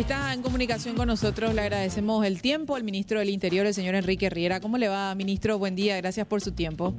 Está en comunicación con nosotros, le agradecemos el tiempo al ministro del Interior, el señor Enrique Riera. ¿Cómo le va, ministro? Buen día, gracias por su tiempo.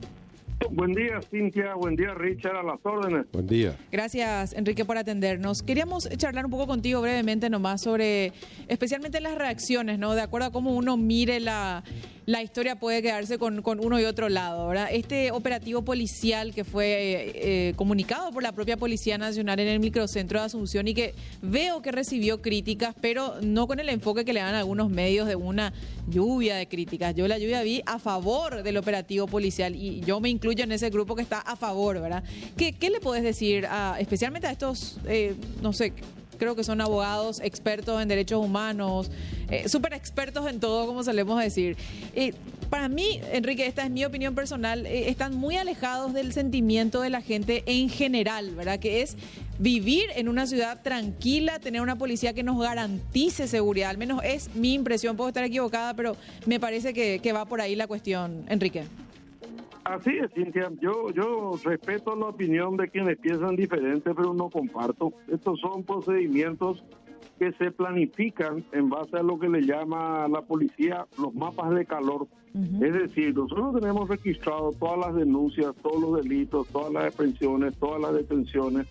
Buen día, Cintia. Buen día, Richard. A las órdenes. Buen día. Gracias, Enrique, por atendernos. Queríamos charlar un poco contigo brevemente nomás sobre, especialmente las reacciones, ¿no? De acuerdo a cómo uno mire la, la historia puede quedarse con, uno y otro lado, ¿verdad? Este operativo policial que fue eh, eh, comunicado por la propia Policía Nacional en el microcentro de Asunción y que veo que recibió críticas, pero no con el enfoque que le dan algunos medios de una lluvia de críticas. Yo la lluvia vi a favor del operativo policial y yo me incluyo en ese grupo que está a favor, ¿verdad? ¿Qué, le puedes decir, especialmente a estos, eh, no sé, creo que son abogados expertos en derechos humanos, eh, súper expertos en todo, como solemos decir. Eh, para mí, Enrique, esta es mi opinión personal, eh, están muy alejados del sentimiento de la gente en general, ¿verdad? Que es vivir en una ciudad tranquila, tener una policía que nos garantice seguridad, al menos es mi impresión, puedo estar equivocada, pero me parece que, que va por ahí la cuestión, Enrique. Así es, Cintia. Yo, yo respeto la opinión de quienes piensan diferente, pero no comparto. Estos son procedimientos que se planifican en base a lo que le llama la policía los mapas de calor. Es decir, nosotros tenemos registrado todas las denuncias, todos los delitos, todas las depresiones, todas las detenciones,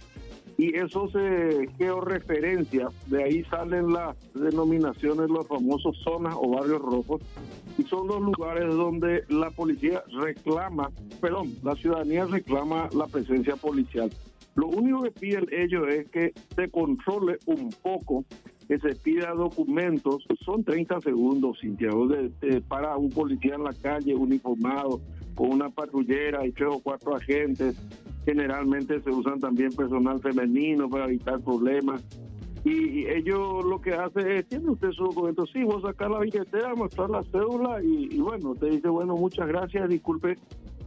y eso se georreferencia. De ahí salen las denominaciones, los famosos zonas o barrios rojos, y son los lugares donde la policía reclama, perdón, la ciudadanía reclama la presencia policial. Lo único que piden ellos es que se controle un poco, que se pida documentos, son 30 segundos, Santiago, de, para un policía en la calle uniformado, con una patrullera y tres o cuatro agentes. Generalmente se usan también personal femenino para evitar problemas y ellos lo que hacen es, tiene usted su documento, sí, vos sacar la billetera, mostrar la cédula y, bueno, te dice, bueno, muchas gracias, disculpe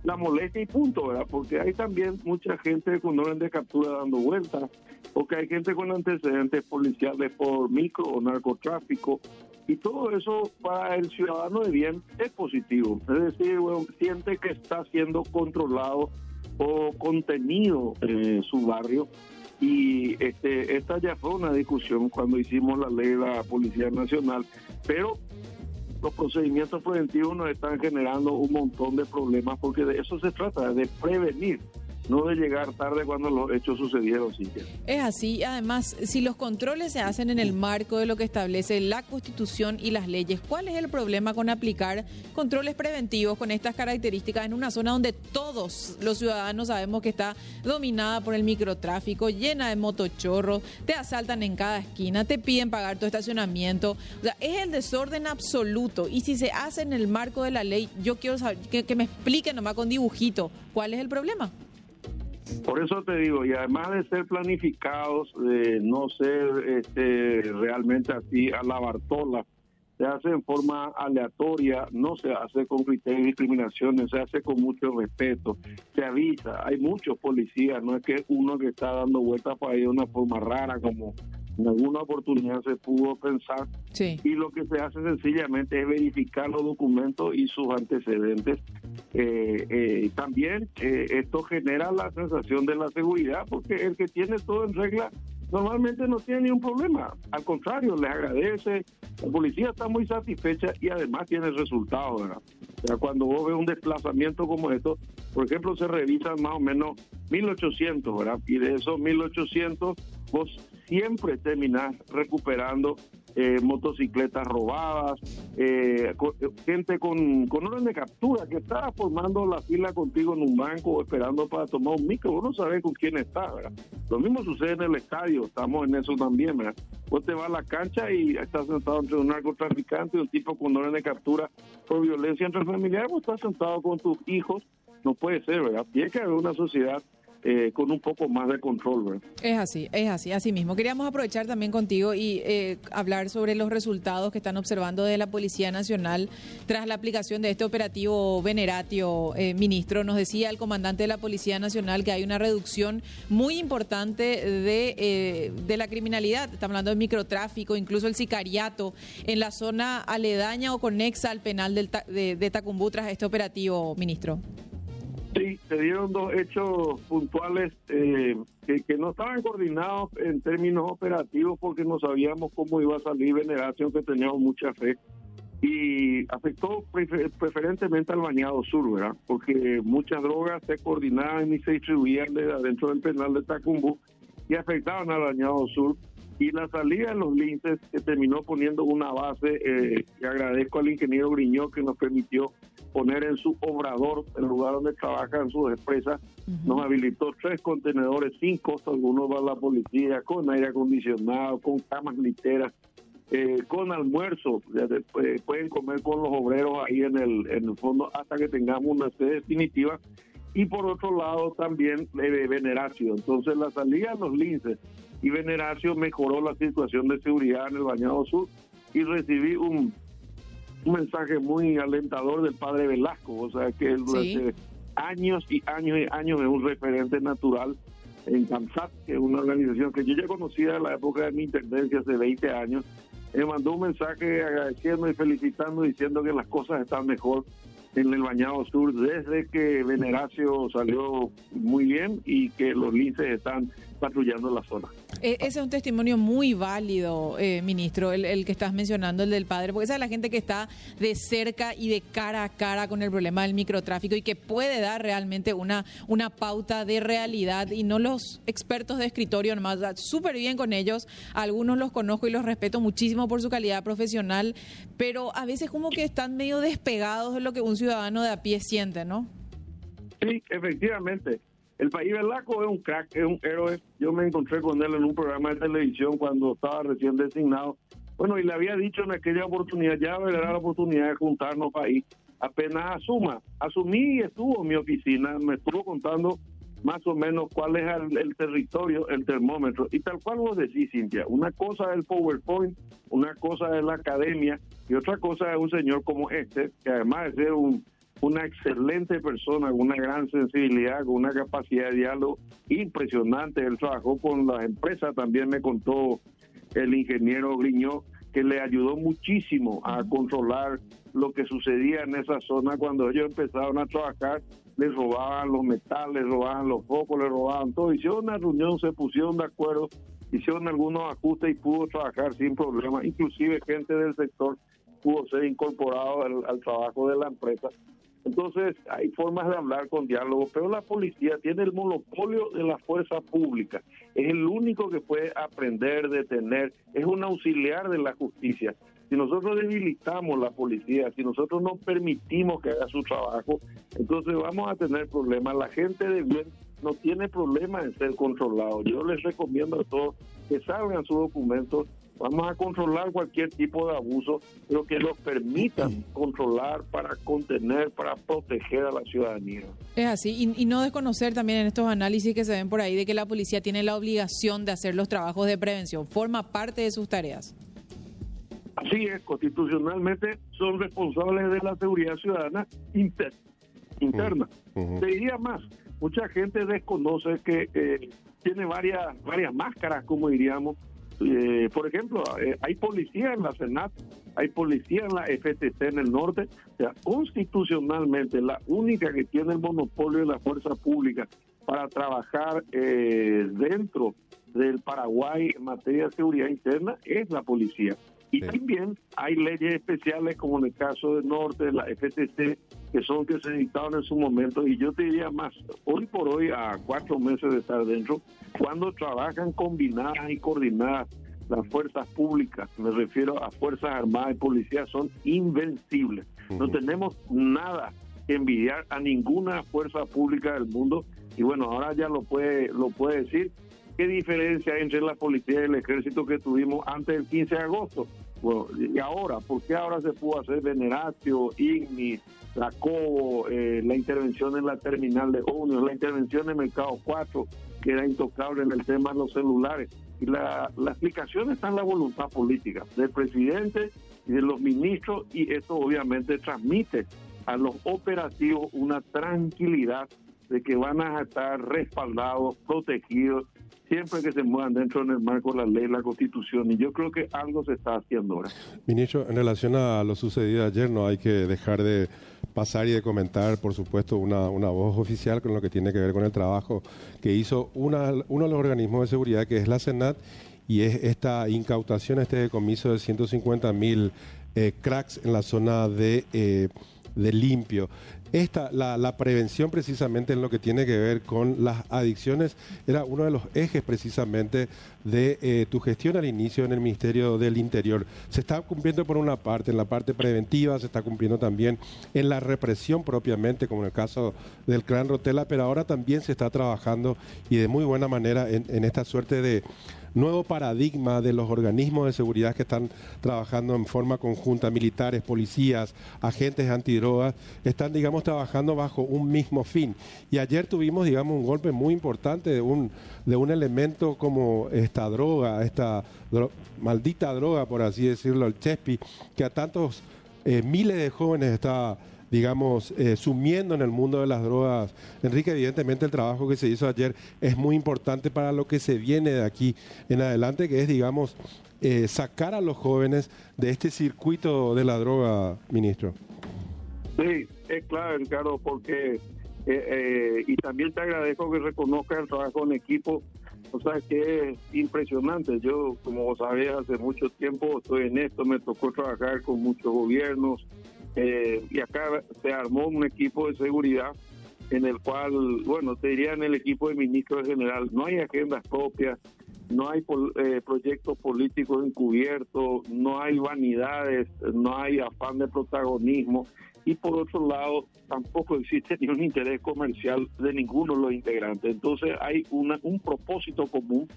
la molestia y punto, ¿verdad? Porque hay también mucha gente con orden de captura dando vueltas, porque hay gente con antecedentes policiales por micro o narcotráfico, y todo eso para el ciudadano de bien es positivo. Es decir, bueno, siente que está siendo controlado o contenido en su barrio. Y este, esta ya fue una discusión cuando hicimos la ley de la Policía Nacional, pero los procedimientos preventivos nos están generando un montón de problemas porque de eso se trata, de prevenir no de llegar tarde cuando los hechos sucedieron, Es así, además, si los controles se hacen en el marco de lo que establece la Constitución y las leyes, ¿cuál es el problema con aplicar controles preventivos con estas características en una zona donde todos los ciudadanos sabemos que está dominada por el microtráfico, llena de motochorros, te asaltan en cada esquina, te piden pagar tu estacionamiento? O sea, es el desorden absoluto y si se hace en el marco de la ley, yo quiero saber que, que me expliquen nomás con dibujito, ¿cuál es el problema? Por eso te digo, y además de ser planificados, de no ser este, realmente así a la Bartola, se hace en forma aleatoria, no se hace con criterios de discriminación, se hace con mucho respeto, se avisa, hay muchos policías, no es que uno que está dando vueltas por ahí de una forma rara como en alguna oportunidad se pudo pensar y lo que se hace sencillamente es verificar los documentos y sus antecedentes. Eh, eh, también eh, esto genera la sensación de la seguridad porque el que tiene todo en regla normalmente no tiene ningún problema. Al contrario, le agradece, la policía está muy satisfecha y además tiene resultados. O sea, cuando vos ves un desplazamiento como esto, por ejemplo, se revisan más o menos 1800, ¿verdad? Y de esos 1800, vos siempre terminás recuperando eh, motocicletas robadas, eh, gente con, con orden de captura que está formando la fila contigo en un banco esperando para tomar un micro. Vos no sabés con quién está, ¿verdad? Lo mismo sucede en el estadio, estamos en eso también, ¿verdad? Vos te vas a la cancha y estás sentado entre un narcotraficante y un tipo con orden de captura por violencia intrafamiliar, vos estás sentado con tus hijos. No puede ser, ¿verdad? Tiene que haber una sociedad eh, con un poco más de control. Es así, es así, así mismo. Queríamos aprovechar también contigo y eh, hablar sobre los resultados que están observando de la Policía Nacional tras la aplicación de este operativo Veneratio, eh, ministro. Nos decía el comandante de la Policía Nacional que hay una reducción muy importante de, de la criminalidad. Estamos hablando de microtráfico, incluso el sicariato en la zona aledaña o conexa al penal del, de, de Tacumbú tras este operativo, ministro. Sí, se dieron dos hechos puntuales eh, que, no estaban coordinados en términos operativos porque no sabíamos cómo iba a salir Veneración, que teníamos mucha fe. Y afectó preferentemente al bañado sur, ¿verdad? Porque muchas drogas se coordinaban y se distribuían de adentro del penal de Tacumbu y afectaban al bañado sur. Y la salida de los linces que terminó poniendo una base, eh, y agradezco al ingeniero Griñó que nos permitió poner en su obrador, el lugar donde trabajan sus empresas, nos habilitó tres contenedores sin costo alguno para la policía, con aire acondicionado, con camas literas, eh, con almuerzo, eh, pueden comer con los obreros ahí en el, en el fondo hasta que tengamos una sede definitiva. Y por otro lado también eh, Veneracio. Entonces la salida de los linces y Veneracio mejoró la situación de seguridad en el Bañado Sur y recibí un un mensaje muy alentador del padre Velasco, o sea que durante años y años y años es un referente natural en CAMSAT, que es una organización que yo ya conocía en la época de mi intendencia hace 20 años, me mandó un mensaje agradeciendo y felicitando, diciendo que las cosas están mejor en el Bañado Sur desde que Veneracio salió muy bien y que los linces están patrullando la zona. E, ese es un testimonio muy válido, eh, ministro, el, que estás mencionando, el del padre, porque esa es la gente que está de cerca y de cara a cara con el problema del microtráfico y que puede dar realmente una, una pauta de realidad y no los expertos de escritorio nomás, súper bien con ellos, algunos los conozco y los respeto muchísimo por su calidad profesional, pero a veces como que están medio despegados de lo que un ciudadano de a pie siente, ¿no? Sí, efectivamente. El país Velasco es un crack, es un héroe. Yo me encontré con él en un programa de televisión cuando estaba recién designado. Bueno, y le había dicho en aquella oportunidad, ya verá la oportunidad de juntarnos ahí. Apenas asuma, asumí y estuvo en mi oficina, me estuvo contando más o menos cuál es el, territorio, el termómetro. Y tal cual vos decís, Cintia, una cosa es el PowerPoint, una cosa es la academia y otra cosa es un señor como este, que además de ser un una excelente persona, con una gran sensibilidad, con una capacidad de diálogo impresionante. Él trabajó con las empresas, también me contó el ingeniero Griñó, que le ayudó muchísimo a controlar lo que sucedía en esa zona cuando ellos empezaron a trabajar. Les robaban los metales, robaban los focos, les robaban todo. Hicieron una reunión, se pusieron de acuerdo, hicieron algunos ajustes y pudo trabajar sin problema. Inclusive gente del sector pudo ser incorporado al trabajo de la empresa. Entonces, hay formas de hablar con diálogo, pero la policía tiene el monopolio de la fuerza pública. Es el único que puede aprender, detener, es un auxiliar de la justicia. Si nosotros debilitamos la policía, si nosotros no permitimos que haga su trabajo, entonces vamos a tener problemas. La gente de bien no tiene problema en ser controlado. Yo les recomiendo a todos que salgan sus documentos Vamos a controlar cualquier tipo de abuso, pero que nos permitan controlar para contener, para proteger a la ciudadanía. Es así, y, no desconocer también en estos análisis que se ven por ahí de que la policía tiene la obligación de hacer los trabajos de prevención, forma parte de sus tareas. Así es, constitucionalmente son responsables de la seguridad ciudadana interna. Te diría más, mucha gente desconoce que eh, tiene varias, varias máscaras, como diríamos, eh, por ejemplo, eh, hay policía en la Senat, hay policía en la FTC en el norte. O sea, constitucionalmente, la única que tiene el monopolio de la fuerza pública para trabajar eh, dentro del Paraguay en materia de seguridad interna es la policía. Y también hay leyes especiales, como en el caso del norte, la FTC, que son que se dictaron en su momento. Y yo te diría más, hoy por hoy, a cuatro meses de estar dentro, cuando trabajan combinadas y coordinadas las fuerzas públicas, me refiero a Fuerzas Armadas y Policías, son invencibles. No tenemos nada que envidiar a ninguna fuerza pública del mundo. Y bueno, ahora ya lo puede, lo puede decir. ¿Qué diferencia hay entre la policía y el ejército que tuvimos antes del 15 de agosto? Bueno, y ahora, ¿por qué ahora se pudo hacer Veneratio, Igni, la COBO, eh, la intervención en la terminal de junio, la intervención en Mercado 4, que era intocable en el tema de los celulares? Y la, la explicación está en la voluntad política del presidente y de los ministros, y esto obviamente transmite a los operativos una tranquilidad de que van a estar respaldados, protegidos siempre que se muevan dentro del marco de la ley, la constitución, y yo creo que algo se está haciendo ahora. Ministro, en relación a lo sucedido ayer, no hay que dejar de pasar y de comentar, por supuesto, una, una voz oficial con lo que tiene que ver con el trabajo que hizo una, uno de los organismos de seguridad, que es la Senat, y es esta incautación, este decomiso de 150 mil eh, cracks en la zona de, eh, de limpio. Esta, la, la, prevención precisamente en lo que tiene que ver con las adicciones era uno de los ejes precisamente de eh, tu gestión al inicio en el Ministerio del Interior. Se está cumpliendo por una parte, en la parte preventiva, se está cumpliendo también en la represión propiamente, como en el caso del Clan Rotela, pero ahora también se está trabajando y de muy buena manera en, en esta suerte de nuevo paradigma de los organismos de seguridad que están trabajando en forma conjunta, militares, policías, agentes antidrogas, están, digamos, trabajando bajo un mismo fin. Y ayer tuvimos, digamos, un golpe muy importante de un, de un elemento como esta droga, esta maldita droga, por así decirlo, el Chespi, que a tantos eh, miles de jóvenes está digamos, eh, sumiendo en el mundo de las drogas. Enrique, evidentemente el trabajo que se hizo ayer es muy importante para lo que se viene de aquí en adelante, que es, digamos, eh, sacar a los jóvenes de este circuito de la droga, ministro. Sí, es claro, Ricardo, porque, eh, y también te agradezco que reconozcas el trabajo en equipo o sea que es impresionante. Yo, como sabés, hace mucho tiempo estoy en esto, me tocó trabajar con muchos gobiernos, eh, y acá se armó un equipo de seguridad en el cual, bueno, te diría en el equipo de ministro general, no hay agendas propias, no hay eh, proyectos políticos encubiertos, no hay vanidades, no hay afán de protagonismo y por otro lado tampoco existe ni un interés comercial de ninguno de los integrantes. Entonces hay una, un propósito común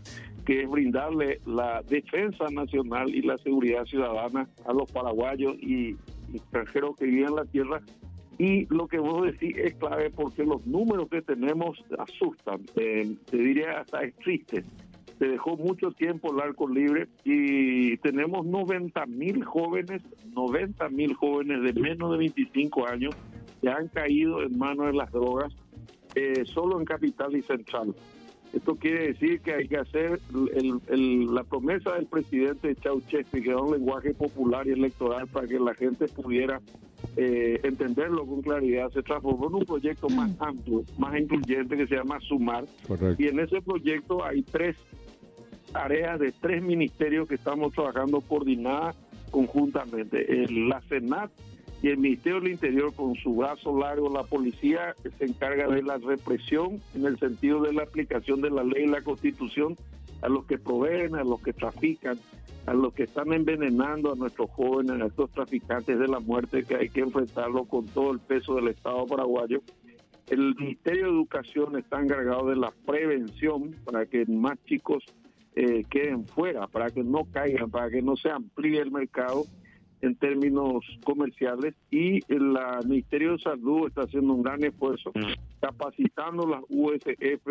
que es brindarle la defensa nacional y la seguridad ciudadana a los paraguayos y extranjeros que viven en la tierra. Y lo que vos decís es clave porque los números que tenemos asustan, eh, te diría hasta es triste. Se dejó mucho tiempo el arco libre y tenemos 90 mil jóvenes, 90 mil jóvenes de menos de 25 años que han caído en manos de las drogas eh, solo en Capital y Central. Esto quiere decir que hay que hacer la promesa del presidente Ceausescu, que era un lenguaje popular y electoral para que la gente pudiera eh, entenderlo con claridad. Se transformó en un proyecto más amplio, más incluyente, que se llama Sumar. Y en ese proyecto hay tres tareas de tres ministerios que estamos trabajando coordinadas conjuntamente. la Senat, y el Ministerio del Interior con su brazo largo, la policía se encarga de la represión en el sentido de la aplicación de la ley y la constitución a los que proveen, a los que trafican, a los que están envenenando a nuestros jóvenes, a estos traficantes de la muerte que hay que enfrentarlo con todo el peso del Estado paraguayo. El Ministerio de Educación está encargado de la prevención para que más chicos eh, queden fuera, para que no caigan, para que no se amplíe el mercado en términos comerciales y el Ministerio de Salud está haciendo un gran esfuerzo capacitando las USF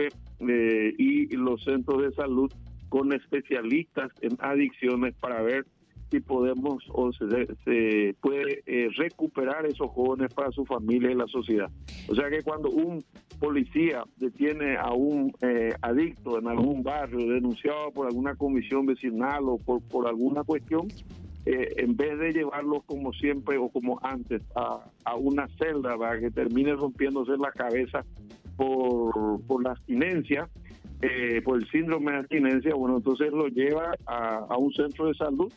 eh, y los centros de salud con especialistas en adicciones para ver si podemos o se, puede eh, recuperar esos jóvenes para su familia y la sociedad. O sea que cuando un policía detiene a un eh, adicto en algún barrio denunciado por alguna comisión vecinal o por, por alguna cuestión, eh, en vez de llevarlos como siempre o como antes a, una celda para que termine rompiéndose la cabeza por, por la abstinencia, eh, por el síndrome de abstinencia, bueno, entonces lo lleva a, un centro de salud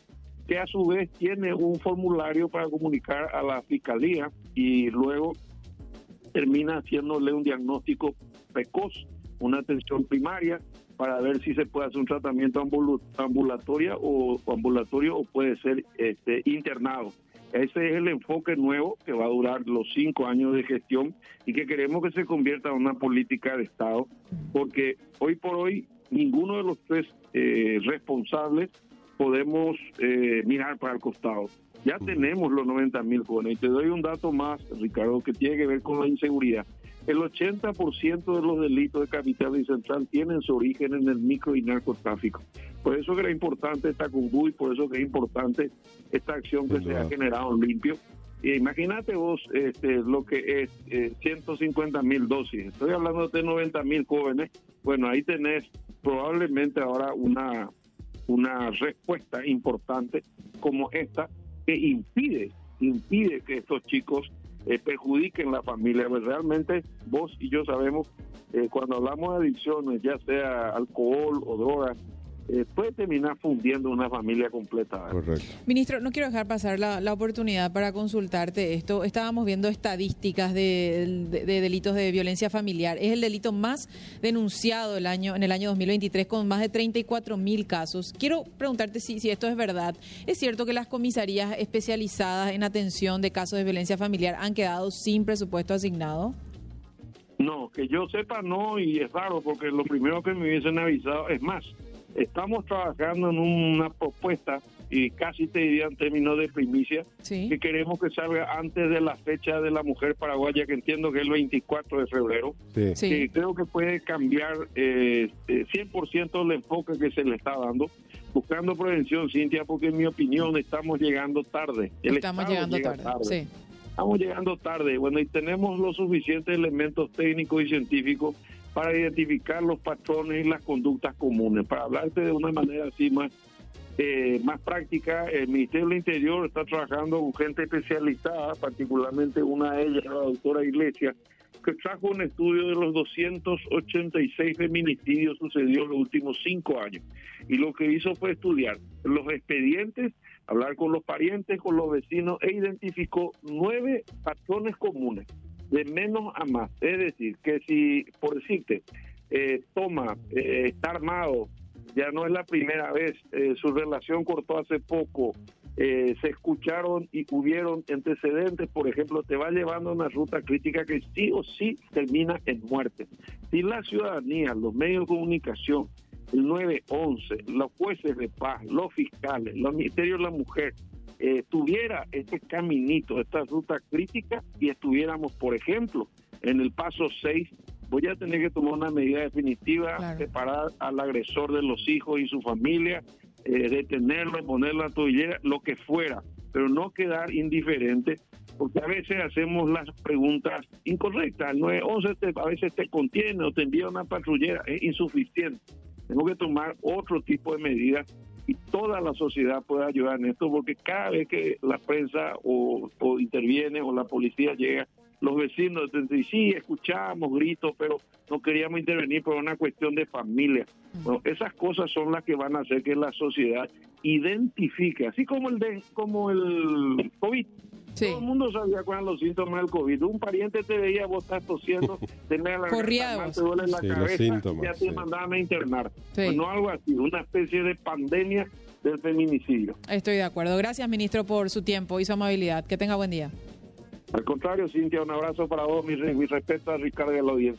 que a su vez tiene un formulario para comunicar a la fiscalía y luego termina haciéndole un diagnóstico precoz, una atención primaria para ver si se puede hacer un tratamiento ambulatorio o ambulatorio o puede ser este, internado. Ese es el enfoque nuevo que va a durar los cinco años de gestión y que queremos que se convierta en una política de Estado, porque hoy por hoy ninguno de los tres eh, responsables podemos eh, mirar para el costado. Ya tenemos los 90 mil jóvenes. Y te doy un dato más, Ricardo, que tiene que ver con la inseguridad. El 80% de los delitos de capital y central tienen su origen en el micro y narcotráfico. Por eso que era importante esta y por eso que es importante esta acción que se ha generado en limpio. imagínate vos este, lo que es 150 eh, mil dosis. Estoy hablando de 90 mil jóvenes. Bueno, ahí tenés probablemente ahora una, una respuesta importante como esta que impide, impide que estos chicos eh, perjudiquen la familia. Pues realmente vos y yo sabemos, eh, cuando hablamos de adicciones, ya sea alcohol o drogas, eh, puede terminar fundiendo una familia completa. Correcto. Ministro, no quiero dejar pasar la, la oportunidad para consultarte esto. Estábamos viendo estadísticas de, de- de delitos de violencia familiar. Es el delito más denunciado el año, en el año 2023 con más de 34 mil casos. Quiero preguntarte si, si esto es verdad. ¿Es cierto que las comisarías especializadas en atención de casos de violencia familiar han quedado sin presupuesto asignado? No, que yo sepa no, y es raro porque lo primero que me hubiesen avisado, es más, estamos trabajando en una propuesta, y casi te diría en términos de primicia, Sí. que queremos que salga antes de la fecha de la mujer paraguaya, que entiendo que es el 24 de febrero, Sí. Sí. que creo que puede cambiar eh, eh, 100% el enfoque que se le está dando, buscando prevención, Cintia, porque en mi opinión estamos llegando tarde. El Estamos Estado llegando llega tarde. Sí. Estamos llegando tarde, bueno, y tenemos los suficientes elementos técnicos y científicos para identificar los patrones y las conductas comunes. Para hablarte de una manera así más, eh, más práctica, el Ministerio del Interior está trabajando con gente especializada, particularmente una de ellas, la doctora Iglesias, que trajo un estudio de los 286 feminicidios sucedidos en los últimos cinco años. Y lo que hizo fue estudiar los expedientes, hablar con los parientes, con los vecinos, e identificó nueve patrones comunes, de menos a más. Es decir, que si, por decirte, eh, toma, eh, está armado, ya no es la primera vez, eh, su relación cortó hace poco, eh, se escucharon y hubieron antecedentes, por ejemplo, te va llevando a una ruta crítica que sí o sí termina en muerte. Si la ciudadanía, los medios de comunicación, el 911, los jueces de paz, los fiscales, los ministerios de la mujer, eh, tuviera este caminito, esta ruta crítica y estuviéramos, por ejemplo, en el paso 6, voy a tener que tomar una medida definitiva, Claro. separar al agresor de los hijos y su familia, eh, detenerlo, ponerlo a tobillera, lo que fuera, pero no quedar indiferente, porque a veces hacemos las preguntas incorrectas. El 911 te- a veces te contiene o te envía una patrullera, es insuficiente. Tenemos que tomar otro tipo de medidas y toda la sociedad puede ayudar en esto, porque cada vez que la prensa o, o interviene o la policía llega, los vecinos dicen, sí, escuchamos gritos, pero no queríamos intervenir por una cuestión de familia. Bueno, esas cosas son las que van a hacer que la sociedad identifique, así como el de, como el COVID. Sí. Todo el mundo sabía cuáles eran los síntomas del COVID. Un pariente te veía, vos estás tosiendo, tenés la garganta te duele la Sí, los cabeza, síntomas, ya te sí. mandaban a internar. Sí. Pues no algo así, una especie de pandemia del feminicidio. Estoy de acuerdo. Gracias, ministro, por su tiempo y su amabilidad. Que tenga buen día. Al contrario, Cintia, un abrazo para vos, mi, mi respeto a Ricardo y a la audiencia.